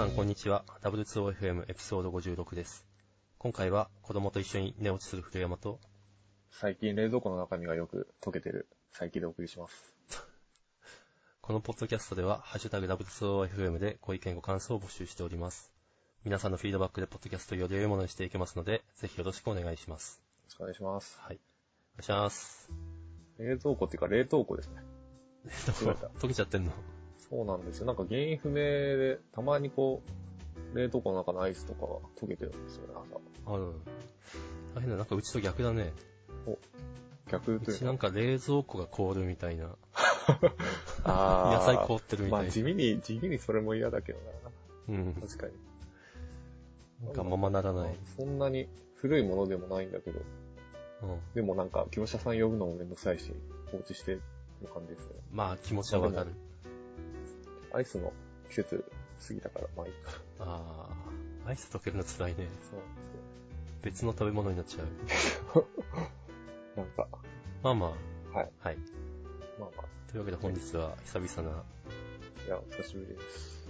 さんこんにちは。W2OFM エピソード56です。今回は子供と一緒に寝落ちする古山と、最近冷蔵庫の中身がよく溶けてる佐伯でお送りします。このポッドキャストでは、ハッシュタグ W2OFM でご意見ご感想を募集しております。皆さんのフィードバックでポッドキャストをより良いものにしていけますので、ぜひよろしくお願いします。よろしくお願いします。はい。お願いします。冷蔵庫っていうか冷凍庫ですね。間違えた溶けちゃってんのそうなんですよ。なんか原因不明で、たまにこう、冷凍庫の中のアイスとかが溶けてるんですよね、朝。ある。大変だ。なんかうちと逆だね。逆というか。うちなんか冷蔵庫が凍るみたいな。あー野菜凍ってるみたいな。まあ地味に、地味にそれも嫌だけどうんな。。確かに。なんかままならない。そんなに古いものでもないんだけど、うん。でもなんか業者さん呼ぶのもめんどくさいし、放置してる感じですね。まあ気持ちはわかる。アイスの季節過ぎたから、まあいいか。ああ、アイス溶けるの辛いね。そう別の食べ物になっちゃう。なんか、まあまあ。はい。はい。まあまあ、というわけで本日は久々ないや、お久しぶりです。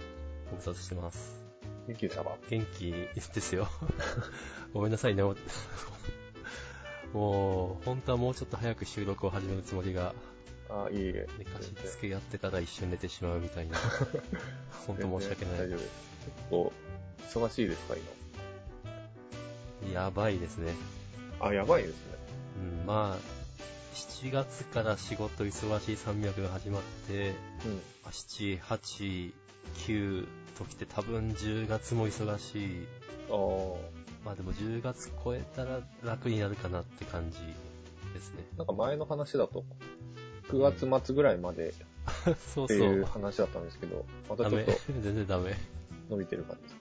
ご無沙汰してます。元気でしたか？元気？ですよ。ごめんなさいね。お もう、本当はもうちょっと早く収録を始めるつもりが、あいえいえ。寝かしつけやってから一瞬寝てしまうみたいな。本当申し訳ない。大丈夫です。結構、忙しいですか、やばいですね。今。あ、やばいですね。うん、まあ、7月から仕事忙しい300が始まって、うん。まあ7、8、9ときて多分10月も忙しい。あーまあでも10月超えたら楽になるかなって感じですね。なんか前の話だと、9月末ぐらいまでそうそっていうう。話だったんですけど、またちょっと。全然ダメ。伸びてる感じです。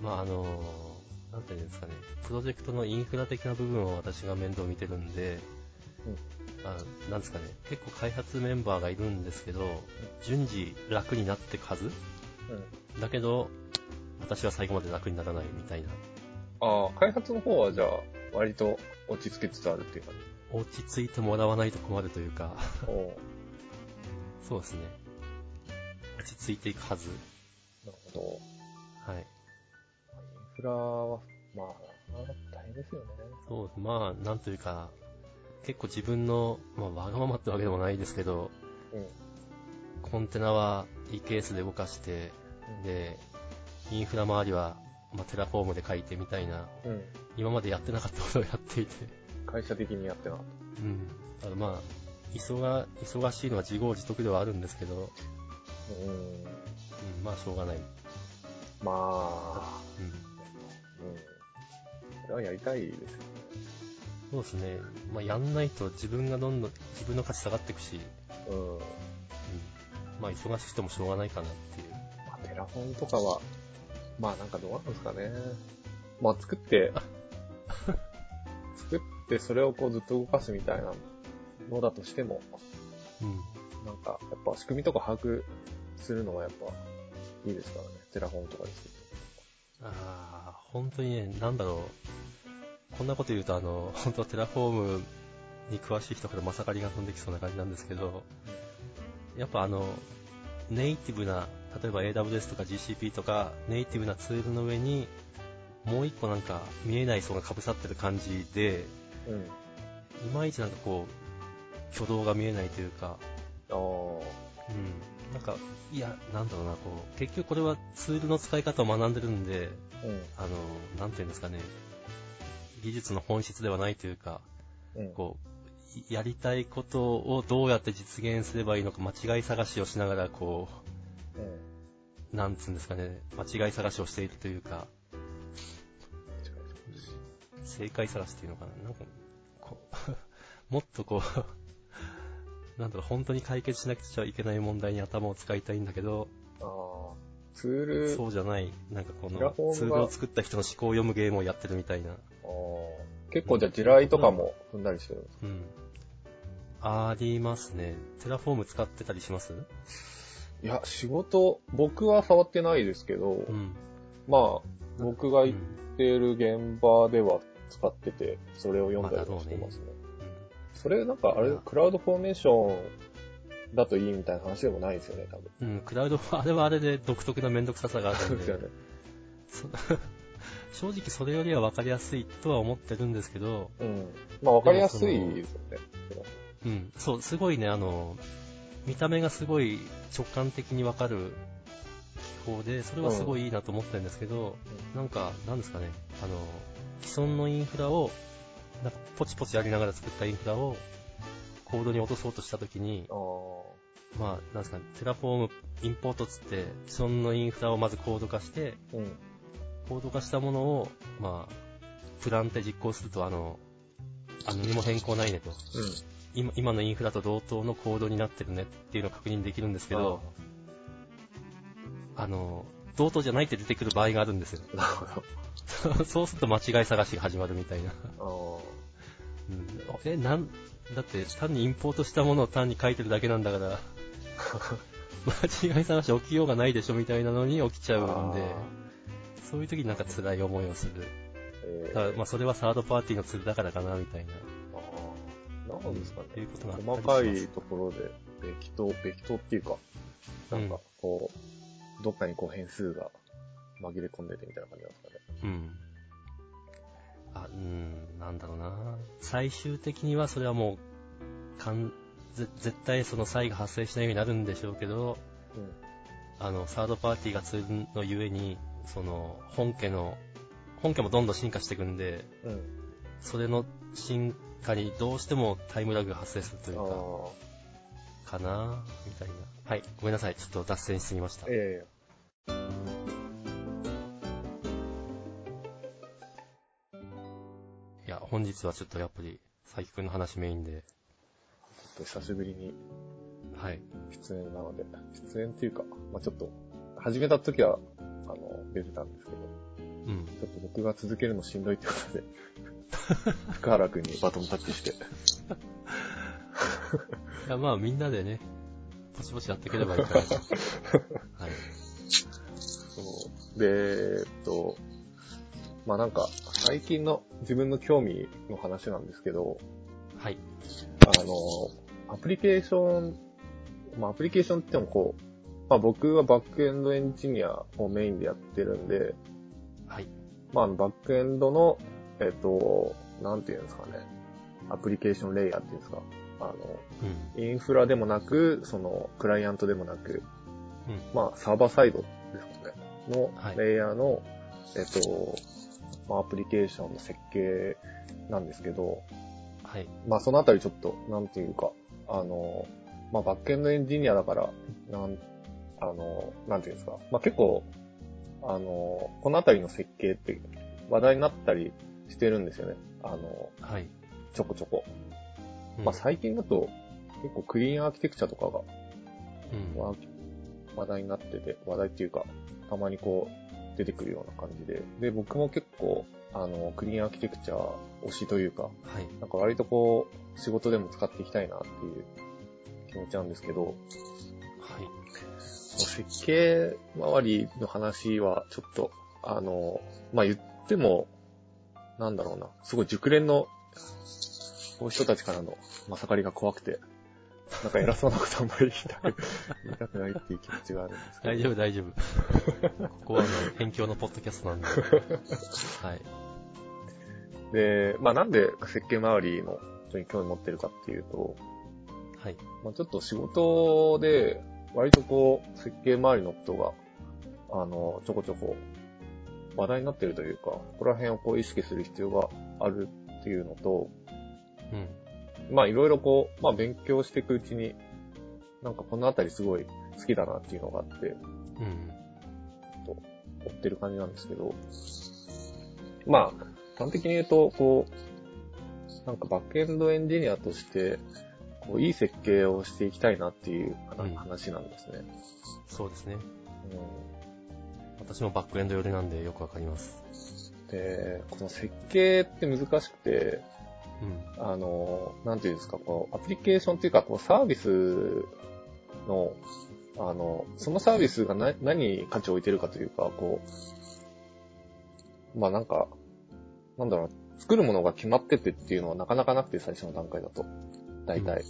うん。まああのなんていうんですかね。プロジェクトのインフラ的な部分を私が面倒見てるんで、あなんですかね。結構開発メンバーがいるんですけど、順次楽になってくはずうん。だけど、私は最後まで楽にならないみたいな。ああ、開発の方はじゃあ、割と落ち着けつつあるっていう感じ。落ち着いてもらわないと困るというか、そうですね。落ち着いていくはず。なるほど。はい。インフラは、まあ、大変ですよね。そう、まあ、なんというか、結構自分の、まあ、わがままってわけでもないですけど、うん。コンテナは EKS で動かして、で、インフラ周りは、まあ、 Terraform で書いてみたいな、うん。今までやってなかったことをやっていて、会社的にやってなかっうん。だからまあ、忙、忙しいのは自業自得ではあるんですけど、た。うん。うん、まあ、しょうがない。うん。まあ、うん。これはやりたいですよね。そうですね。まあ、やんないと自分がどんどん、自分の価値下がっていくし、うん。うん。まあ、忙しくてもしょうがないかなっていう。まあ、テラフォンとかは、まあなんかどうなんですかね。まあ作って、作ってそれをこうずっと動かすみたいなのだとしても、うん。なんかやっぱ仕組みとか把握するのはやっぱいいですからね。 Terraform とかですけああ、本当にね、なんだろう。こんなこと言うと、あの、本当は Terraform に詳しい人からまさかりが飛んできそうな感じなんですけど、やっぱあの、ネイティブな、例えば AWS とか GCP とか、ネイティブなツールの上に、もう一個なんか見えない層が被さってる感じで。いまいちなんかこう、挙動が見えないというか、ああ。うん。なんか、いや、なんだろうな、こう、結局これはツールの使い方を学んでるんで、うん。あの、なんていうんですかね、技術の本質ではないというか、うん。こう、いやりたいことをどうやって実現すればいいのか間違い探しをしながら、こうん。う、なんつうんですかね、間違い探しをしているというか、正解探しっていうのかな、なんか、こう、もっとこう、なんだろう、本当に解決しなくちゃいけない問題に頭を使いたいんだけど、ああ。ツール、そうじゃない、なんかこのツールを作った人の思考を読むゲームをやってるみたいな。あー結構じゃあ地雷とかも踏んだりしてるんですうん。ありますね。 Terraform 使ってたりします？いや、仕事、僕は触ってないですけど、うん。まあ、僕が行っうんている現場では使ってて、それを読んだりもしてますね。それなんかあれ、まあクラウドフォーメーションだといいみたいな話でもないですよね、多分。うん、クラウドは、あれはあれで独特なめんどくささがあるんで、そうですよね。そ 正直それよりは分かりやすいとは思ってるんですけど、うん。まあ、わかりやすいですよね。うん、そう、すごいね、あの、見た目がすごい直感的に分かる機構で、それはすごいいいなと思ってるんですけど、なんか、なんですかね、あの、既存のインフラを、なんかポチポチやりながら作ったインフラを、コードに落とそうとしたときに。まあ、なんですかね、 Terraform import つって、既存のインフラをまずコード化して、うん。コード化したものを、まあ、プランって実行すると、あの、あ何も変更ないねと。今今のインフラと同等のコードになってるねっていうのを確認できるんですけど、あの、同等じゃないって出てくる場合があるんですよ。なるほど。そうすると間違い探しが始まるみたいな。あうん、え、なん、だって単にインポートしたものを単に書いてるだけなんだから、間違い探し起きようがないでしょみたいなのに起きちゃうんで、そういう時になんか辛い思いをする。えだからまあそれはサードパーティーのツールだからかなみたいな。あーなんですかね。いうこと細かいところで、べきと、べきとっていうか、なんか、こう、どっかにこう変数が紛れ込んでてみたいな感じなんですかね。うん。あ、うん、なんだろうな。最終的にはそれはもう、かん、ぜ絶対その差異が発生しないようになるんでしょうけど、あの、サードパーティーがツールのゆえに、その、本家の、本家もどんどん進化していくんで、うん。うん。それの進化にどうしてもタイムラグが発生するというあか、かなみたいな。はい、ごめんなさい。ちょっと脱線しすぎましたあ。。えいや、本日はちょっとやっぱり、佐伯くんの話メインで、えちょっと久しぶりにはい。出演なので、出演っていうか、まあちょっと、始めた時は、あの、出てたんですけど、うん。ちょっと僕が続けるのしんどいってことで、福原くんにバトンタッチして、いや、まあみんなでね、ポチポチやっていければいいかなと。はい。そう。で、えっと、まあなんか、最近の自分の興味の話なんですけど、はい。あの、アプリケーション、まあアプリケーションって言ってもこう、まあ僕はバックエンドエンジニアをメインでやってるんで、はい。まあバックエンドの、えっと、なんていうんですかね、アプリケーションレイヤーっていうんですか、あの、うん。インフラでもなく、その、クライアントでもなく、うん。まあ、サーバーサイドですかね。のはいレイヤーの、えっと、まあ、アプリケーションの設計なんですけど、はい。まあ、そのあたりちょっと、なんていうか、あの、まあ、バックエンドエンジニアだから、なん、あの、なんていうんですか。まあ、結構、あの、このあたりの設計って話題になったりしてるんですよね。あの、はい。ちょこちょこ。うんまあ、最近だと、結構クリーンアーキテクチャとかが話題になってて、話題っていうか、たまにこう、出てくるような感じで。で、僕も結構、あの、クリーンアーキテクチャ推しというか、はい。なんか割とこう、仕事でも使っていきたいなっていう気持ちなんですけど、はい。設計周りの話はちょっと、あの、まあ、言っても、なんだろうな、すごい熟練の、こういう人たちからのまさかりが怖くて、なんか偉そうなことあんまり言いたく 言いたくないっていう気持ちがあるんですけど。大丈夫、大丈夫。ここはあの、辺境のポッドキャストなんで。はい。で、まあなんで設計周りの人に興味持ってるかっていうと、はい。まあちょっと仕事で、割とこう、設計周りのことが、あの、ちょこちょこ話題になってるというか、ここら辺をこう意識する必要があるっていうのと、うん。まあいろいろこう、まあ勉強していくうちに、なんかこのあたりすごい好きだなっていうのがあって、うん。追ってる感じなんですけど、まあ、端的に言うと、こう、なんかバックエンドエンジニアとして、こう、いい設計をしていきたいなっていううん話なんですね。そうですね。うん私もバックエンド寄りなんでよくわかります。で、この設計って難しくて、うん。あの、なんていうんですか、こう、アプリケーションっていうか、こう、サービスの、あの、そのサービスが何何に価値を置いてるかというか、こう、まあなんか、なんだろう、作るものが決まっててっていうのはなかなかなくて、最初の段階だと。大体。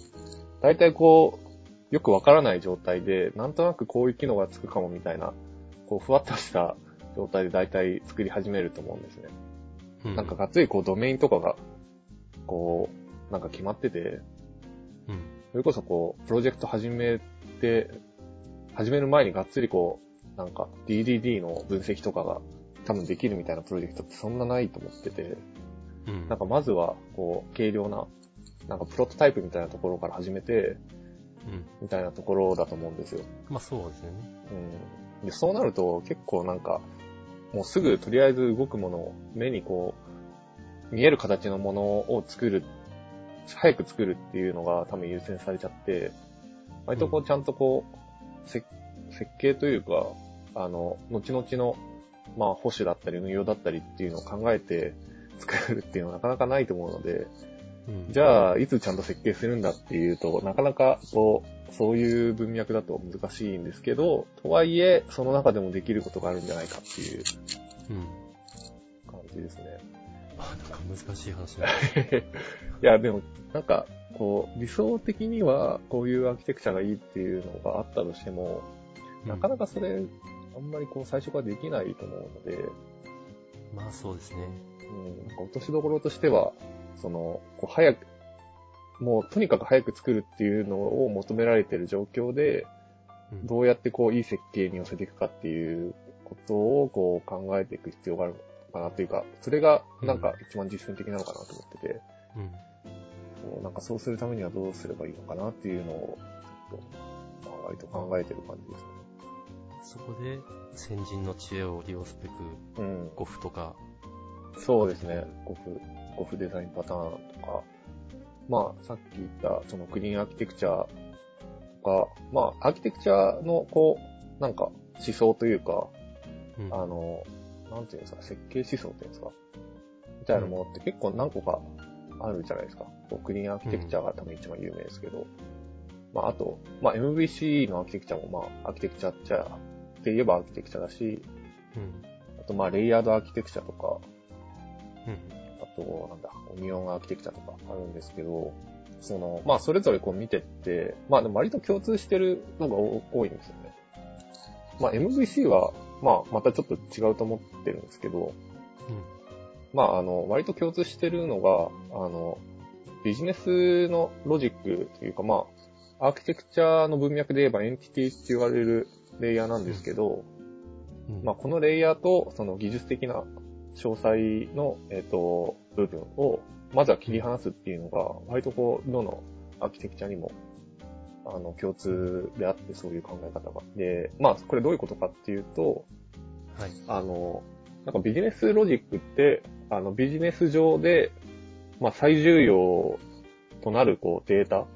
大体こう、よくわからない状態で、なんとなくこういう機能がつくかもみたいな、こう、ふわっとした状態で大体作り始めると思うんですね。うんなんかがっつりこうドメインとかが、こう、なんか決まってて、うん。それこそこう、プロジェクト始めて、始める前にがっつりこう、なんか DDD の分析とかが多分できるみたいなプロジェクトってそんなないと思ってて、うん。なんかまずはこう、軽量な、なんかプロトタイプみたいなところから始めて、うん。みたいなところだと思うんですよ。まあそうですよね。うん。で、そうなると結構なんか、もうすぐとりあえず動くものを目にこう、見える形のものを作る、早く作るっていうのが多分優先されちゃって、割とこうちゃんとこう、せ設計というか、あの、後々の、まあ保守だったり運用だったりっていうのを考えて作るっていうのはなかなかないと思うので、うん。じゃあ、いつちゃんと設計するんだっていうと、なかなか、こう、そういう文脈だと難しいんですけど、とはいえ、その中でもできることがあるんじゃないかっていううん。感じですね。あ、なんか難しい話だ。いや、でも、なんか、こう、理想的には、こういうアーキテクチャがいいっていうのがあったとしても、なかなかそれ、あんまりこう、最初からできないと思うので、うんまあそうですね。うん、なんか落としどころとしては、その、こう早く、もうとにかく早く作るっていうのを求められてる状況で、うんどうやってこういい設計に寄せていくかっていうことをこう考えていく必要があるのかなというか、それがなんか一番実践的なのかなと思ってて、うん。こうなんかそうするためにはどうすればいいのかなっていうのを、ちょっと、まあ、割と考えてる感じですね。そこで先人の知恵を利用すべく、うん。ゴフとか、そうですね。ゴフ、ゴフデザインパターンとか、まあ、さっき言った、そのクリーンアーキテクチャとか、まあ、アーキテクチャの、こう、なんか、思想というか、うん。あの、なんていうんですか、設計思想っていうんですか、みたいなものって結構何個かあるじゃないですか。クリーンアーキテクチャが多分一番有名ですけど、まあ、あと、まあ、MVC のアーキテクチャも、まあ、アーキテクチャっちゃ、って言えばアーキテクチャだし、うん。あと、まあ、レイヤードアーキテクチャとか、うん。あと、なんだ、オニオンアーキテクチャとかあるんですけど、その、まあ、それぞれこう見てって、まあ、でも割と共通してるのが多多いんですよね。まあ、MVC は、まあ、またちょっと違うと思ってるんですけど、まあ、あの、割と共通してるのが、あの、ビジネスのロジックというか、まあ、アーキテクチャの文脈で言えばエンティティって言われるレイヤーなんですけど、うん。まあ、このレイヤーと、その技術的な詳細の、えっ、と、部分を、まずは切り離すっていうのが、割とこう、どのアーキテクチャにも、あの、共通であって、そういう考え方が。で、まあ、これどういうことかっていうと、はい。あの、なんかビジネスロジックって、あの、ビジネス上で、まあ、最重要となる、こう、データ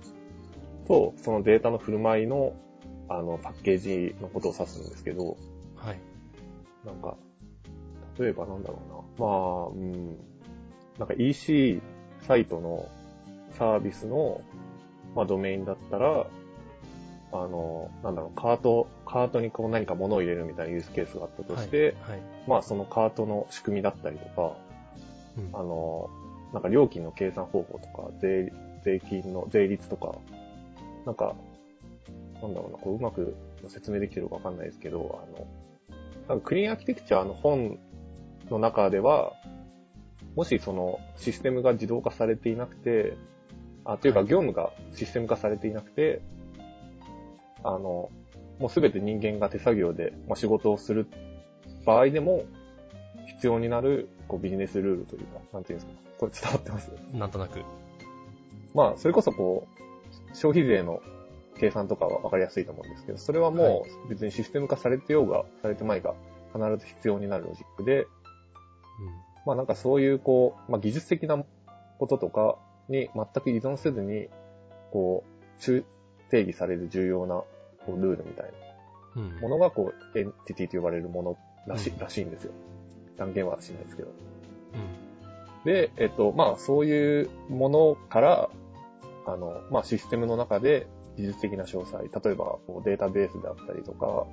と、そのデータの振る舞いの、あの、パッケージのことを指すんですけど、はい。なんか、例えばなんだろうな。まあ、うん。なんか EC サイトのサービスの、まあ、ドメインだったら、あの、なんだろう、カート、カートにこう何か物を入れるみたいなユースケースがあったとして、はい。まあそのカートの仕組みだったりとか、うんあの、なんか料金の計算方法とか、税、税金の税率とか、なんか、なんだろうな、こううまく説明できてるかわかんないですけど、あの、なんかクリーンアーキテクチャの本の中では、もしそのシステムが自動化されていなくて、あ、というかはい業務がシステム化されていなくて、あの、もうすべて人間が手作業で、まあ、仕事をする場合でも、必要になるこうビジネスルールというか、なんていうんですか、これ伝わってます？なんとなく。まあ、それこそこう、消費税の計算とかはわかりやすいと思うんですけど、それはもう別にシステム化されてようが、されてまいが、必ず必要になるロジックで、うん。まあなんかそういうこう、まあ技術的なこととかに全く依存せずに、こう、中定義される重要なこうルールみたいうん。なものがこう、エンティティと呼ばれるものらし,、うんらしいんですよ。断言はしないですけど。うん。で、えっと、まあ、そういうものから、あの、まあ、システムの中で技術的な詳細、例えばこうデータベースであったりとか、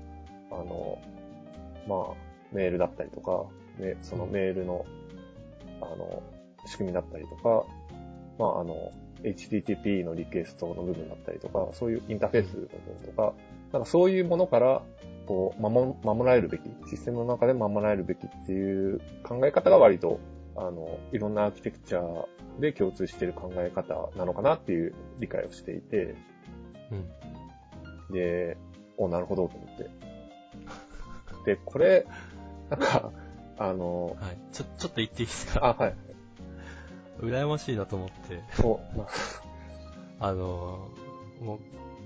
あの、まあ、メールだったりとか、ね、そのメールの、あの、仕組みだったりとか、まあ、あの、HTTP のリクエストの部分だったりとか、そういうインターフェースの部分とか、なんかそういうものから、こう、守、守られるべき、システムの中で守られるべきっていう考え方が割と、あの、いろんなアーキテクチャで共通している考え方なのかなっていう理解をしていて、うん。で、お、なるほどと思って。で、これ、なんか、あの、はい。ちょ、ちょっと言っていいですか？あ、はい。羨ましいなと思って。お、あの、もう、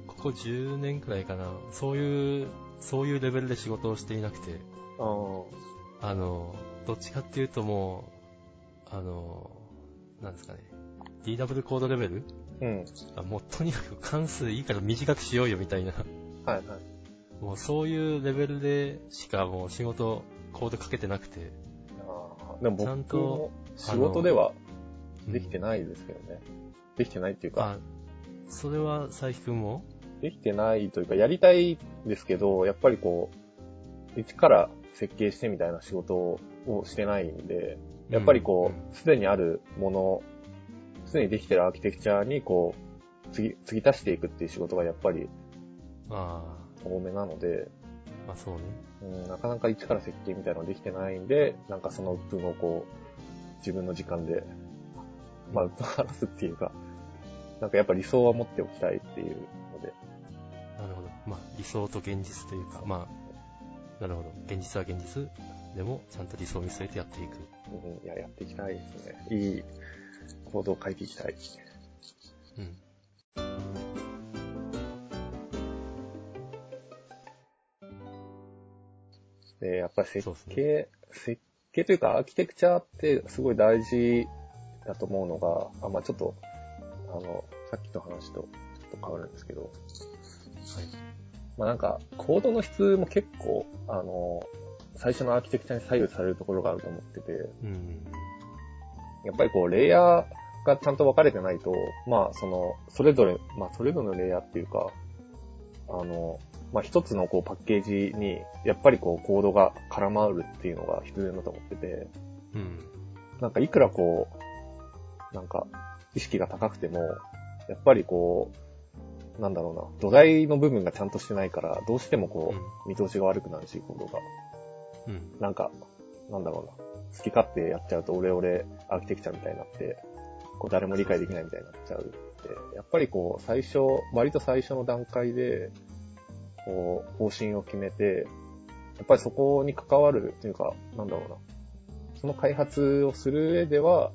ここ10年くらいかな、そういう、そういうレベルで仕事をしていなくて、ああの、どっちかっていうともう、あの、なんですかね、DW コードレベル？うん。もうとにかく関数いいから短くしようよみたいな。はいはい。もうそういうレベルでしかもう仕事、コードかけてなくて。ああ、でも僕も仕事ではできてないですけどね。うん、できてないっていうか。それは佐伯くんも？できてないというか、やりたいですけど、やっぱりこう、一から設計してみたいな仕事をしてないんで、やっぱりこう、す、で、にあるもの、すでにできてるアーキテクチャにこう、次、継ぎ足していくっていう仕事がやっぱり、ああ。多めなので、まあそうね。うん、なかなか一から設計みたいなのできてないんで、なんかその分をこう、自分の時間で、まあ、話すっていうか、なんかやっぱ理想は持っておきたいっていうまあ、理想と現実というか、まあ、なるほど。現実は現実でも、ちゃんと理想を見据えてやっていく。うん、いや、やっていきたいですね。いい行動を書いていきたい。うん。で、やっぱり設計、ね、設計というかアーキテクチャってすごい大事だと思うのが、あ、まあちょっと、あの、さっきの話とちょっと変わるんですけど、はい。まあなんか、コードの質も結構、あの、最初のアーキテクチャに左右されるところがあると思ってて、うん、やっぱりこう、レイヤーがちゃんと分かれてないと、まあその、それぞれ、まあそれぞれのレイヤーっていうか、あの、まあ一つのこうパッケージに、やっぱりこうコードが絡まるっていうのが必然だと思ってて、うん、なんかいくらこう、なんか意識が高くても、やっぱりこう、なんだろうな、土台の部分がちゃんとしてないから、どうしてもこう、見通しが悪くなるし、コードが。うん。なんか、なんだろうな、好き勝手やっちゃうと、オレオレアーキテクチャみたいになって、こう、誰も理解できないみたいになっちゃうって、やっぱりこう、最初、割と最初の段階で、こう、方針を決めて、やっぱりそこに関わるというか、なんだろうな、その開発をする上では、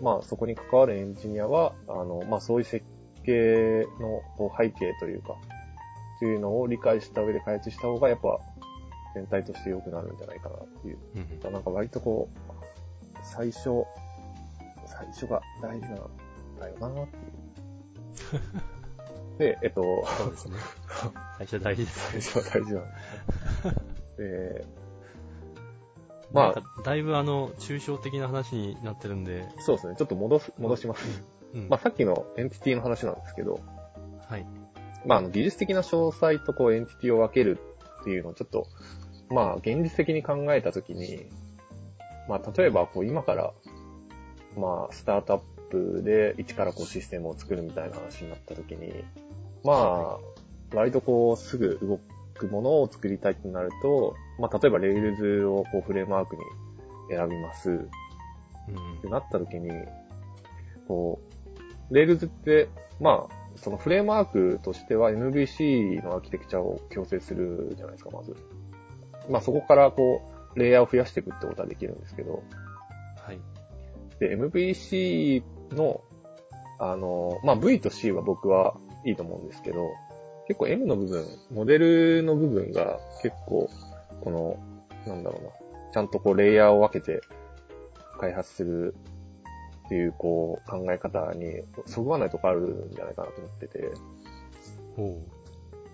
まあそこに関わるエンジニアは、あの、まあそういう設計の背景というか、っていうのを理解した上で開発した方がやっぱ全体として良くなるんじゃないかなっていう。うん、なんか割とこう、最初、最初が大事なんだよなっていう。で、えっと、そうですね。最初大事です。最初は大事なんで。で、まあ、だいぶあの、抽象的な話になってるんで。そうですね。ちょっと戻す、戻します。うん、まあさっきのエンティティの話なんですけど、はい。まああの技術的な詳細とこうエンティティを分けるっていうのをちょっと、まあ現実的に考えたときに、まあ例えばこう今から、まあスタートアップで一からこうシステムを作るみたいな話になったときに、まあ、割とこうすぐ動くものを作りたいとなると、まあ例えば Rails をこうフレームワークに選びます。うん。ってなったときに、こう、 Rails って、まあ、そのフレームワークとしては MVC のアーキテクチャを強制するじゃないですか、まず。まあそこからこう、レイヤーを増やしていくってことはできるんですけど。はい。で、MVC の、あの、まあ V と C は僕はいいと思うんですけど、結構 M の部分、モデルの部分が結構、この、なんだろうな、ちゃんとこうレイヤーを分けて開発するっていう、こう、考え方に、そぐわないとこあるんじゃないかなと思ってて。ほ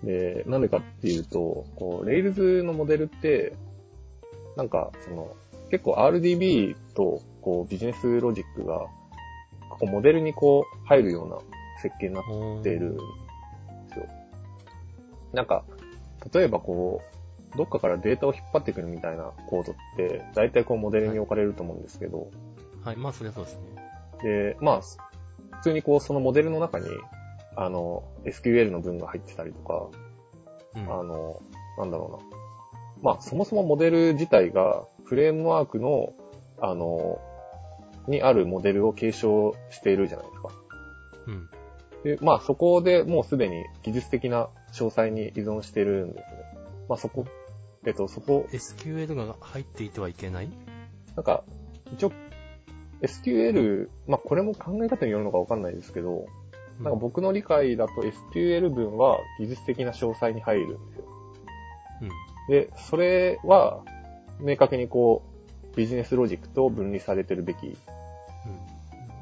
う。で、なんでかっていうと、こう、レイルズのモデルって、なんか、その、結構 RDB と、こう、ビジネスロジックが、こう、モデルにこう、入るような設計になっている。なんか、例えばこう、どっかからデータを引っ張ってくるみたいなコードって、大体こうモデルに置かれると思うんですけど。はい、はい、まあそりゃそうですね。で、まあ、普通にこう、そのモデルの中に、あの、SQL の文が入ってたりとか、うん。あの、なんだろうな。まあ、そもそもモデル自体が、フレームワークの、あの、にあるモデルを継承しているじゃないですか。うん。で、まあ、そこでもうすでに技術的な詳細に依存してるんですね。まあ、そこ、えっと、そこ、SQL が入っていてはいけない？なんか、一応、SQL、まあ、これも考え方によるのかわかんないですけど、なんか僕の理解だと SQL 文は技術的な詳細に入るんですよ。うん。で、それは、明確にこう、ビジネスロジックと分離されてるべき。うん。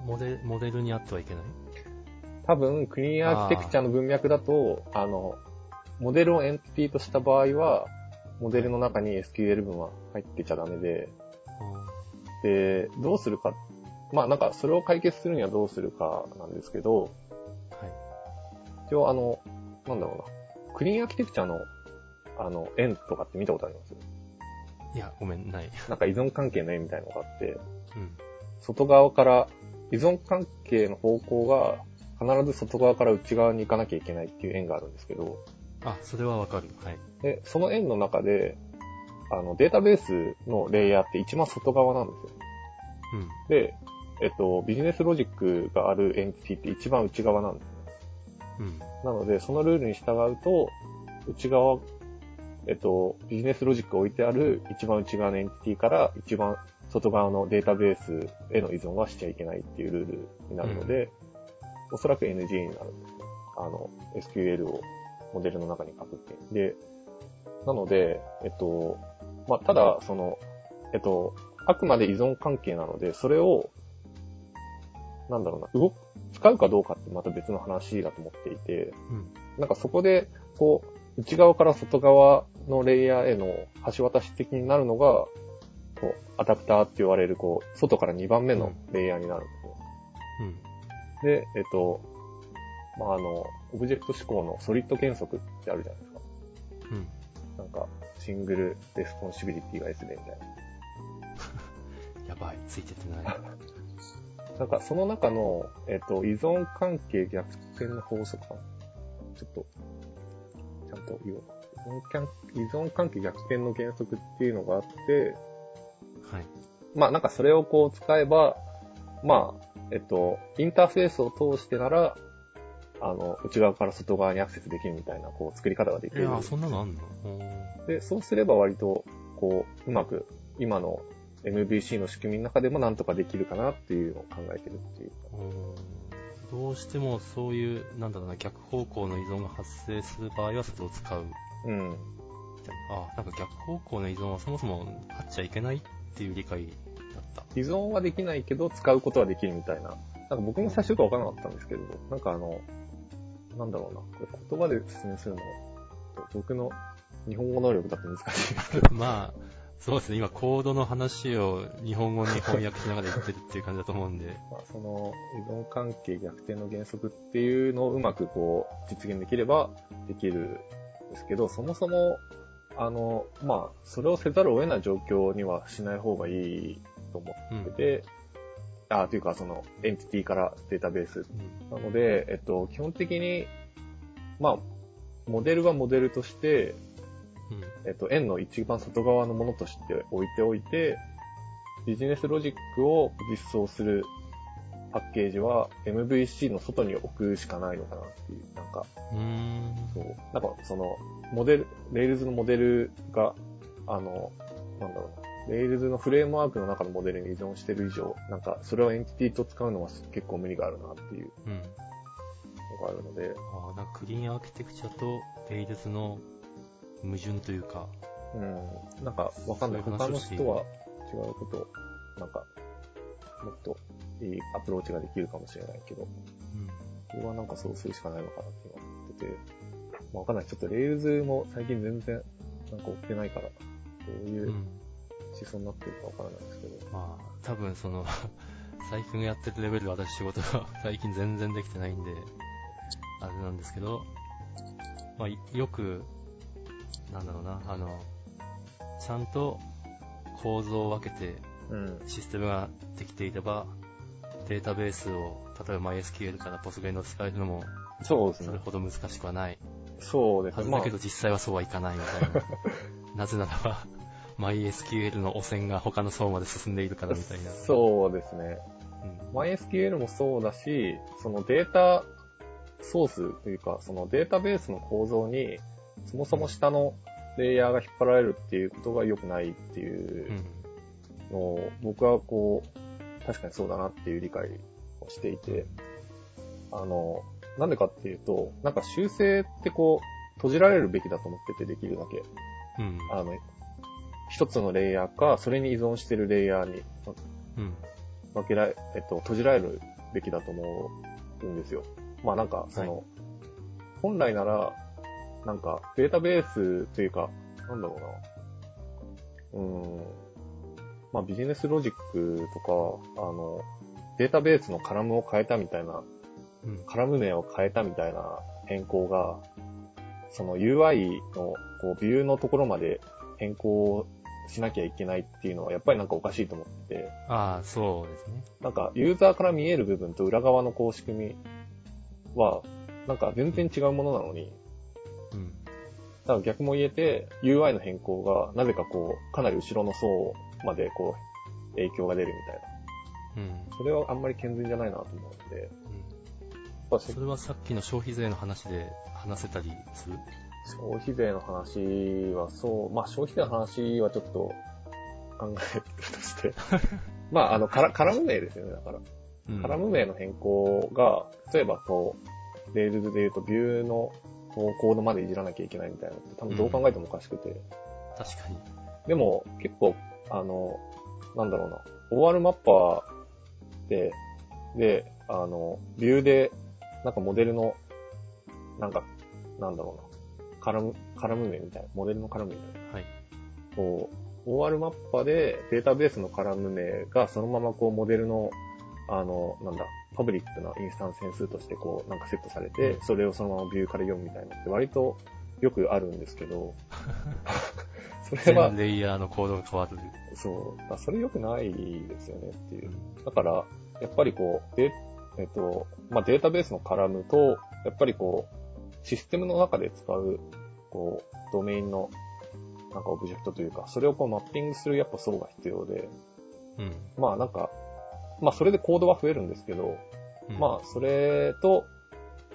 モデル、モデルにあってはいけない？多分、クリーンアーキテクチャの文脈だと、あの、モデルをエンティティとした場合は、モデルの中に SQL 文は入ってちゃダメで、で、どうするか、まあなんかそれを解決するにはどうするかなんですけど、はい。一応あの、なんだろうな、クリーンアーキテクチャの、あの、円とかって見たことあります？いや、ごめん、ない。なんか依存関係の円みたいなのがあって、うん。外側から、依存関係の方向が必ず外側から内側に行かなきゃいけないっていう円があるんですけど、あ、それはわかる。はい。で、その円の中で、あの、データベースのレイヤーって一番外側なんですよ。うん。で、えっと、ビジネスロジックがあるエンティティって一番内側なんですね。うん。なので、そのルールに従うと、内側、えっと、ビジネスロジックを置いてある一番内側のエンティティから一番外側のデータベースへの依存はしちゃいけないっていうルールになるので、おそらく NG になるんですね。あの、SQL をモデルの中に書くって。で、なので、えっと、まあ、ただ、その、えっと、あくまで依存関係なので、それを、なんだろうな、動く、使うかどうかってまた別の話だと思っていて、うん。なんかそこで、こう、内側から外側のレイヤーへの橋渡し的になるのが、こう、アダプターって言われる、こう、外から2番目のレイヤーになるんですね。うん。で、えっと、まあ、あの、オブジェクト指向の SOLID 原則ってあるじゃないですか。うん。なんか、 Single Responsibility が S でみたいな。やばい、ついてってない。なんか、その中の、えっと、依存関係逆転の法則かな。ちょっと、ちゃんと言おう。依存関依存関係逆転の原則っていうのがあって、はい。まあなんかそれをこう使えば、まあ、えっと、インターフェースを通してなら、あの、内側から外側にアクセスできるみたいな、こう、作り方ができる。いや、そんなのあんの？で、そうすれば割と、こう、うまく、今の MVC の仕組みの中でもなんとかできるかなっていうのを考えてるっていう。どうしてもそういう、なんだろうな、逆方向の依存が発生する場合はそれを使う。うん。みたいなあ、なんか逆方向の依存はそもそもあっちゃいけないっていう理解だった。依存はできないけど、使うことはできるみたいな。なんか僕も最初よくわからなかったんですけど、なんかあの、なんだろうな、これ言葉で説明するの、僕の日本語能力だと難しいですけど、まあ、そうですね、今コードの話を日本語に翻訳しながら言ってるっていう感じだと思うんで。まあ、その依存関係逆転の原則っていうのをうまくこう実現できればできるんですけど、そもそも、あの、まあ、それをせざるを得ない状況にはしない方がいいと思うん。ってて、あ、というかそのエンティティからデータベースうんなので、えっと、基本的に、まあ、モデルはモデルとして、うん。えっと、円の一番外側のものとして置いておいて、ビジネスロジックを実装するパッケージは MVC の外に置くしかないのかなっていう、なんか、うーん。そう、なんかその、モデル、 Rails のモデルが、あの、なんだろうな、 Rails のフレームワークの中のモデルに依存してる以上、なんか、それをエンティティと使うのは結構無理があるなっていううん。のがあるので、ああ、なんかクリーンアーキテクチャと Rails の矛盾というか、うん、なんかわかんない。他の人は違うことを、なんか、もっといいアプローチができるかもしれないけど、うん。これはなんかそうするしかないのかなって今思ってて、まあ、わかんない。ちょっと Rails も最近全然なんか追ってないから、どういううん思想になってるかわからないですけど、まあ、多分その、最近やってるレベルで私仕事が 最近全然できてないんで、あれなんですけど、まあ、いよく、なんだろうな、あの、ちゃんと構造を分けてうん、システムができていれば、データベースを、例えば MySQL から Postgre に使えるのも、そうですねそれ。ほど難しくはない。そうですね。はずだけど実際はそうはいかないみたいな。なぜならば、MySQL の汚染が他の層まで進んでいるからみたいな。そうですね。うん。MySQL もそうだし、そのデータソースというか、そのデータベースの構造に、そもそも下のレイヤーが引っ張られるっていうことが良くないっていううんのを、僕はこう、確かにそうだなっていう理解をしていて、あの、なんでかっていうと、なんか修正ってこう、閉じられるべきだと思っててできるだけ。うん。あの、一つのレイヤーか、それに依存してるレイヤーにうん。分けられ、えっと、閉じられるべきだと思うんですよ。まあなんか、その、は本来なら、なんか、データベースというか、なんだろうな。うーん。まあビジネスロジックとか、あの、データベースのカラムを変えたみたいな、うん。カラム名を変えたみたいな変更が、その UI のこうビューのところまで変更しなきゃいけないっていうのはやっぱりなんかおかしいと思ってて、ああ、そうですね。なんかユーザーから見える部分と裏側のこう仕組みは、なんか全然違うものなのに、うん。だから逆も言えて UI の変更がなぜかこうかなり後ろの層までこう影響が出るみたいな。うん。それはあんまり健全じゃないなと思うんで、うん。それはさっきの消費税の話で話せたりする？消費税の話はそう、まあ消費税の話はちょっと考えるとして、まああのカラ、カラム名ですよね、だから。うん。カラム名の変更が、例えばこう、 Rails で言うとビューのコードまでいじらなきゃいけないみたいなのって多分どう考えてもおかしくて。確かに。でも結構、あの、なんだろうな、OR マッパーで、で、あの、ビューで、なんかモデルの、なんか、なんだろうな、カラム、カラム名みたいな、モデルのカラム名みたいな。はい。こう、OR マッパでデータベースのカラム名がそのままこうモデルの、あの、なんだ、パブリックなインスタンス変数としてこうなんかセットされて、それをそのままビューから読むみたいなのって割とよくあるんですけど、それは全、レイヤーのコードが変わる。そう、それ良くないですよねっていう。だから、やっぱりこう、でえっと、まあ、データベースのカラムと、やっぱりこう、システムの中で使う、こう、ドメインの、なんかオブジェクトというか、それをこうマッピングするやっぱ層が必要で、うん。まあなんか、まあそれでコードは増えるんですけど、うんまあそれと、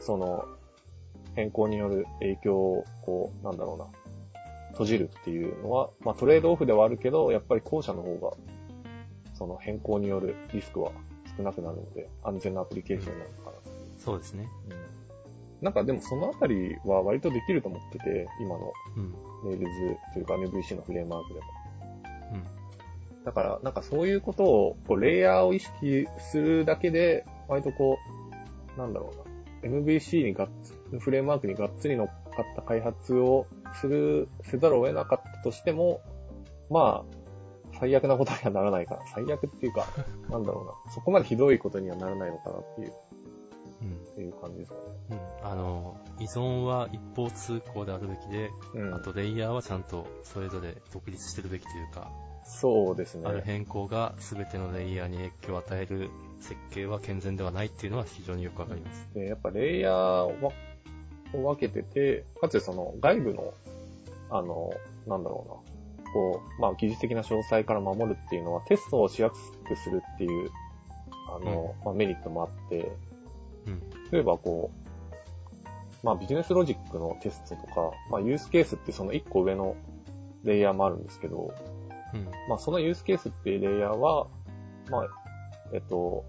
その、変更による影響を、こう、なんだろうな、閉じるっていうのは、まあトレードオフではあるけど、やっぱり後者の方が、その変更によるリスクは少なくなるので、安全なアプリケーションになるのかな。そうですね。うんなんかでもそのあたりは割とできると思ってて、今のうん。ネイルズというか MVC のフレームワークでも。うん。だから、なんかそういうことを、こう、レイヤーを意識するだけで、割とこう、なんだろうな、MVC にがっつ、フレームワークにがっつり乗っかった開発をする、せざるを得なかったとしても、まあ、最悪なことにはならないかな。最悪っていうか、なんだろうな。そこまでひどいことにはならないのかなっていう、うん。っていう感じですかね。うん。あの、依存は一方通行であるべきで、うん。あとレイヤーはちゃんとそれぞれ独立してるべきというか、そうですね。ある変更が全てのレイヤーに影響を与える設計は健全ではないっていうのは非常によくわかります。で、やっぱレイヤーはを分けてて、かつその外部の、あの、なんだろうな、こう、まあ技術的な詳細から守るっていうのはテストをしやすくするっていう、あの、まあメリットもあって、うん。例えばこう、まあビジネスロジックのテストとか、まあユースケースってその一個上のレイヤーもあるんですけど、うん。まあそのユースケースっていうレイヤーは、まあ、えっと、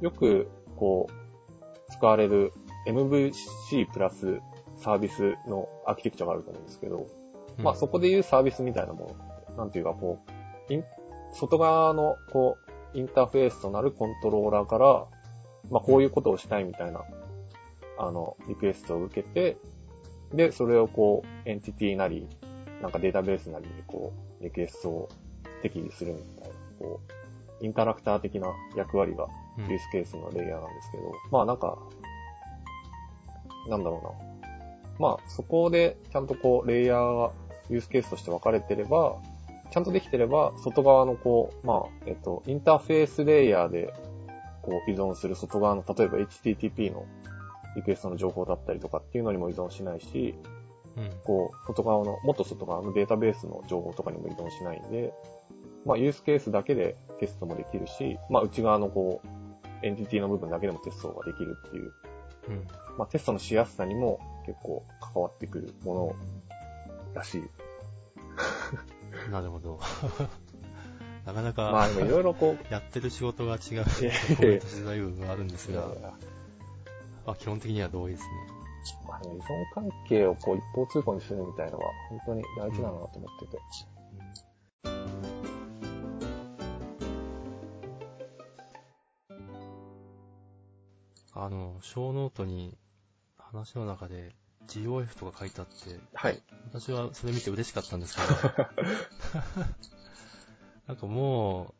よくこう、使われる MVC プラスサービスのアーキテクチャがあると思うんですけど、うんまあそこでいうサービスみたいなもの、なんていうかこう、外側のこう、インターフェースとなるコントローラーから、まあこういうことをしたいみたいな、あの、リクエストを受けて、で、それをこう、エンティティなり、なんかデータベースなりにこう、リクエストを適宜するみたいな、こう、インタラクター的な役割がうんユースケースのレイヤーなんですけど、まあなんか、なんだろうな。まあそこでちゃんとこう、レイヤーがユースケースとして分かれてれば、ちゃんとできてれば、外側のこう、まあ、えっと、インターフェースレイヤーで、こう依存する外側の、例えば HTTP のリクエストの情報だったりとかっていうのにも依存しないし、うん。こう、外側の、もっと外側のデータベースの情報とかにも依存しないんで、まあ、ユースケースだけでテストもできるし、まあ、内側のこう、エンティティの部分だけでもテストができるっていう、うん。まあ、テストのしやすさにも結構関わってくるものらしい。なるほど。なかなか、まあ、いろいろこう、やってる仕事が違うコメントしづらい部分があるんですが、あ、基本的には同意ですね。まあ、依存関係をこう一方通行にするみたいのは本当に大事だなと思ってて。あの、ショーノートに話の中で GoF とか書いてあって、はい。私はそれ見て嬉しかったんですけど、なんかもう、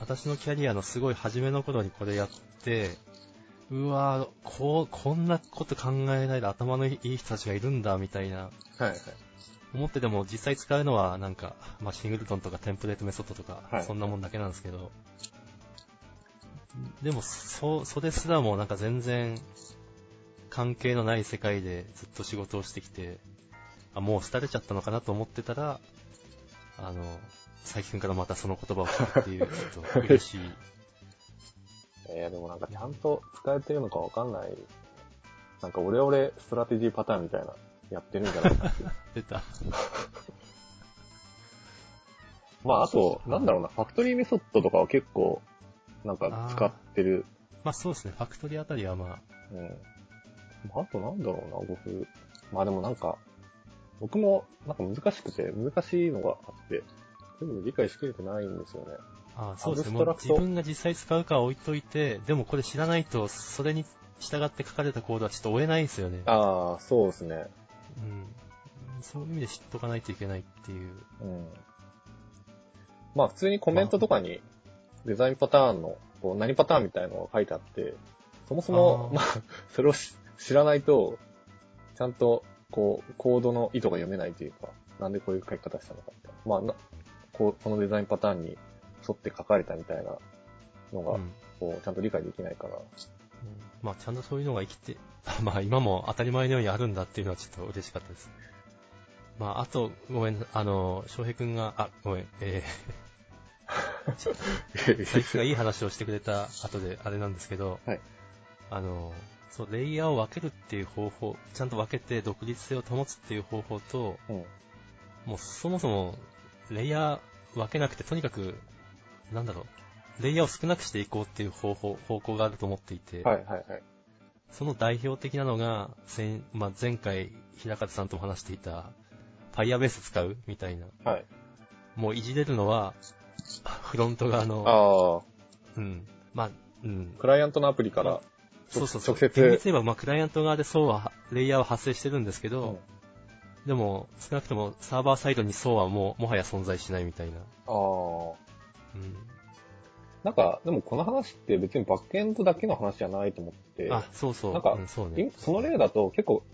私のキャリアのすごい初めの頃にこれやって、うわぁ、こう、こんなこと考えないで頭のいい人たちがいるんだ、みたいな。はいはい。思ってても実際使うのはなんか、まあ、 Singleton とか Template Method とか、はいそんなもんだけなんですけど、でも、そ、それすらもなんか全然関係のない世界でずっと仕事をしてきて、あ、もう廃れちゃったのかなと思ってたら、あの、最近からまたその言葉を聞くっていう、ちょっと嬉しい。いや、でもなんかちゃんと使えてるのかわかんない。なんかオレオレストラテジーパターンみたいな、やってるんじゃないかっていう。出た。まあ、あと、なんだろうな、ファクトリーメソッドとかは結構、なんか使ってる。まあそうですね、ファクトリーあたりはまあ、うん。まあ、あとなんだろうな、僕。まあでもなんか、僕もなんか難しくて、難しいのがあって、全部理解しきれてないんですよね。あそうですね。自分が実際使うかは置いといて、でもこれ知らないと、それに従って書かれたコードはちょっと追えないんですよね。ああ、そうですね。うん。そういう意味で知っとかないといけないっていう。うん。まあ普通にコメントとかにデザインパターンのこう何パターンみたいのが書いてあって、そもそも、あーまあ、それをし知らないと、ちゃんとこう、コードの意図が読めないというか、なんでこういう書き方したのかみたいな。まあなこう、このデザインパターンに沿って書かれたみたいなのが、ちゃんと理解できないから、まあちゃんとそういうのが生きて、まあ今も当たり前のようにあるんだっていうのはちょっと嬉しかったです。まああと、ごめん、あの、翔平くんが、あ、ごめん、えー、最近がいい話をしてくれた後であれなんですけど、はい。あの、そう、レイヤーを分けるっていう方法、ちゃんと分けて独立性を保つっていう方法と、うん。もうそもそも、レイヤー分けなくて、とにかく、なんだろう、レイヤーを少なくしていこうっていう方法、方向があると思っていて、はいはいはい。その代表的なのが、先まあ、前回、平方さんとも話していた、Firebase 使うみたいな。はい。もういじれるのは、フロント側の、ああ、うん。まあ、うん。クライアントのアプリから、そうそうそう。直接厳密に言えば、まあ、クライアント側でそうは、レイヤーは発生してるんですけど、うんでも、少なくともサーバーサイドにそうはもう、もはや存在しないみたいな。ああ、うん。なんか、でもこの話って別にバックエンドだけの話じゃないと思って、あ、そうそう。なんかうん、そうね。その例だと結構、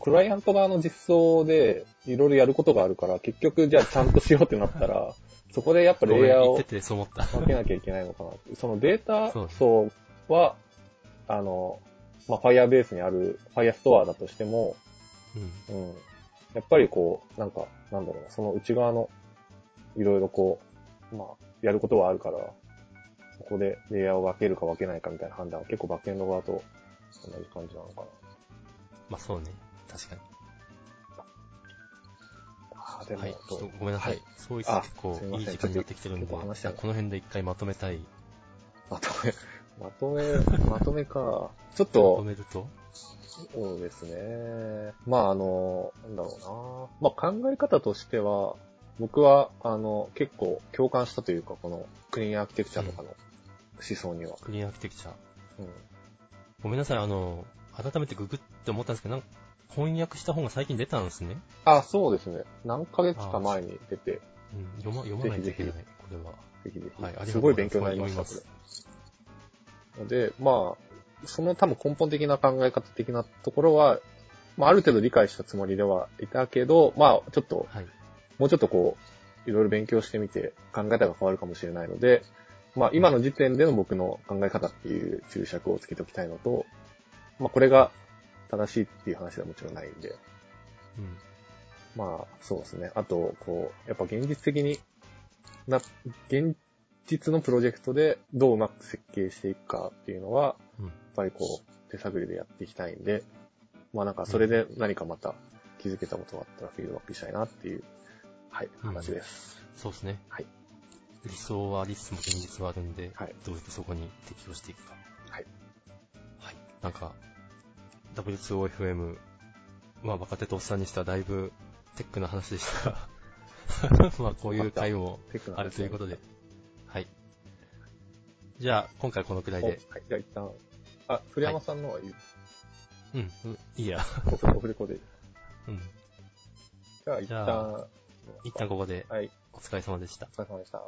クライアント側の実装でいろいろやることがあるから、結局じゃあちゃんとしようってなったら、そこでやっぱレイヤーを。分けなきゃいけないのかなって。そのデータ 層は、あの、まあ、Firebase にある Firestore だとしても、うん。うん。やっぱりこう、なんか、なんだろうな、その内側の、いろいろこう、まあ、やることはあるから、そこでレイヤーを分けるか分けないかみたいな判断は結構バックエンド側と同じ感じなのかな。まあそうね。確かに。ああ、でも、はい。ちょっとごめんなさい。はいそういあ結構すいいい時間になってきてるんで、この辺で一回まとめたい。まとめ、まとめ、まとめか。ちょっまとと、めると？そうですね。まあ、あの、なんだろうな。まあ、考え方としては、僕は、あの、結構共感したというか、このクリーンアーキテクチャとかの思想には。クリーンアーキテクチャ。うん。ごめんなさい、あの、改めてググって思ったんですけど、なんか翻訳した本が最近出たんですね。あ、そうですね。何ヶ月か前に出て、うん、読ま、読まないといけない、ぜこれは。ぜひぜひ。はいありがとうございますすごい勉強になりました、こ読れ。ので、まあ、その多分根本的な考え方的なところは、まあ、ある程度理解したつもりではいたけど、まあ、ちょっと、はい。もうちょっとこう、いろいろ勉強してみて考え方が変わるかもしれないので、まあ今の時点での僕の考え方っていう注釈をつけておきたいのと、まあこれが正しいっていう話はもちろんないんで、うん。まあそうですね。あと、こう、やっぱ現実的にな、現実のプロジェクトでどううまく設計していくかっていうのは、うんやっぱりこう、手探りでやっていきたいんで、まあなんかそれで何かまた気づけたことがあったらフィードバックしたいなっていう、はい、うん話です。そうですね。はい。理想はありつつも現実はあるんで、はいどうやってそこに適応していくか。はい。はい。なんか、W2OFM、まあ若手とおっさんにしてはだいぶテックな話でしたが、まあこういう回もテクノあるということで。はい。じゃあ、今回このくらいおはいで。。じゃあ一旦、あ、古山さんのは言う。うん、うんいいや。オフレコで。うん。じゃあ一旦、一旦ここで、はい。お疲れ様でした。お疲れ様でした。